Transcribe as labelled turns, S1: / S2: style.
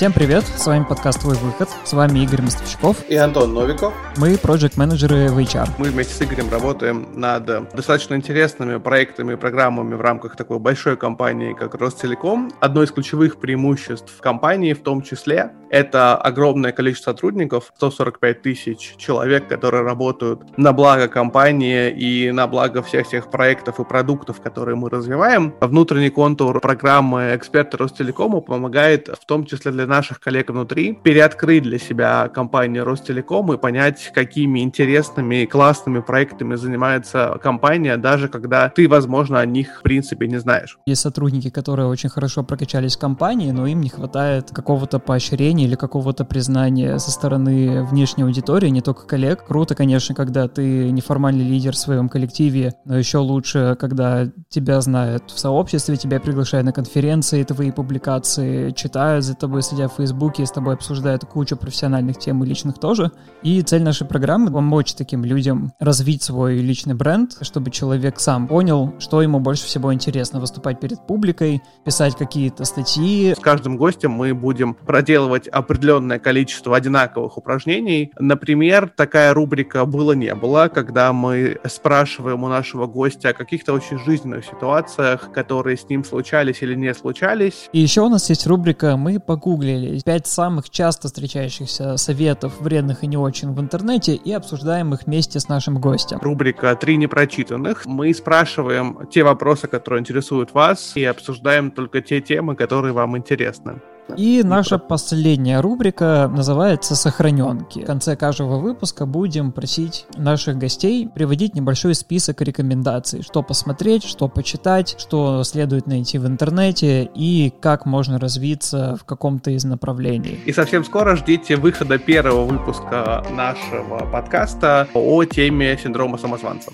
S1: Всем привет, с вами подкаст «Твой выход», с вами Игорь Мостовщиков
S2: и Антон Новиков.
S1: Мы проект-менеджеры в HR.
S2: Мы вместе с Игорем работаем над достаточно интересными проектами и программами в рамках такой большой компании, как Ростелеком. Одно из ключевых преимуществ компании в том числе это огромное количество сотрудников, 145 тысяч человек, которые работают на благо компании и на благо всех тех проектов и продуктов, которые мы развиваем. Внутренний контур программы «Эксперты Ростелекома» помогает в том числе для наших коллег внутри переоткрыть для себя компанию Ростелеком и понять, какими интересными и классными проектами занимается компания, даже когда ты, возможно, о них в принципе не знаешь.
S1: Есть сотрудники, которые очень хорошо прокачались в компании, но им не хватает какого-то поощрения или какого-то признания со стороны внешней аудитории, не только коллег. Круто, конечно, когда ты неформальный лидер в своем коллективе, но еще лучше, когда тебя знают в сообществе, тебя приглашают на конференции, твои публикации читают за тобой, следят в Фейсбуке, с тобой обсуждают кучу профессиональных тем и личных тоже. И цель нашей программы — помочь таким людям развить свой личный бренд, чтобы человек сам понял, что ему больше всего интересно — выступать перед публикой, писать какие-то статьи.
S2: С каждым гостем мы будем проделывать определенное количество одинаковых упражнений. Например, такая рубрика «было-не было», когда мы спрашиваем у нашего гостя о каких-то очень жизненных ситуациях, которые с ним случались или не случались.
S1: И еще у нас есть рубрика «Мы погуглили» выделили пять самых часто встречающихся советов, вредных и не очень в интернете, и обсуждаем их вместе с нашим гостем.
S2: Рубрика «Три непрочитанных». Мы спрашиваем те вопросы, которые интересуют вас, и обсуждаем только те темы, которые вам интересны.
S1: И наша последняя рубрика называется «Сохраненки». В конце каждого выпуска будем просить наших гостей приводить небольшой список рекомендаций, что посмотреть, что почитать, что следует найти в интернете и как можно развиться в каком-то из направлений.
S2: И совсем скоро ждите выхода первого выпуска нашего подкаста о теме синдрома самозванца.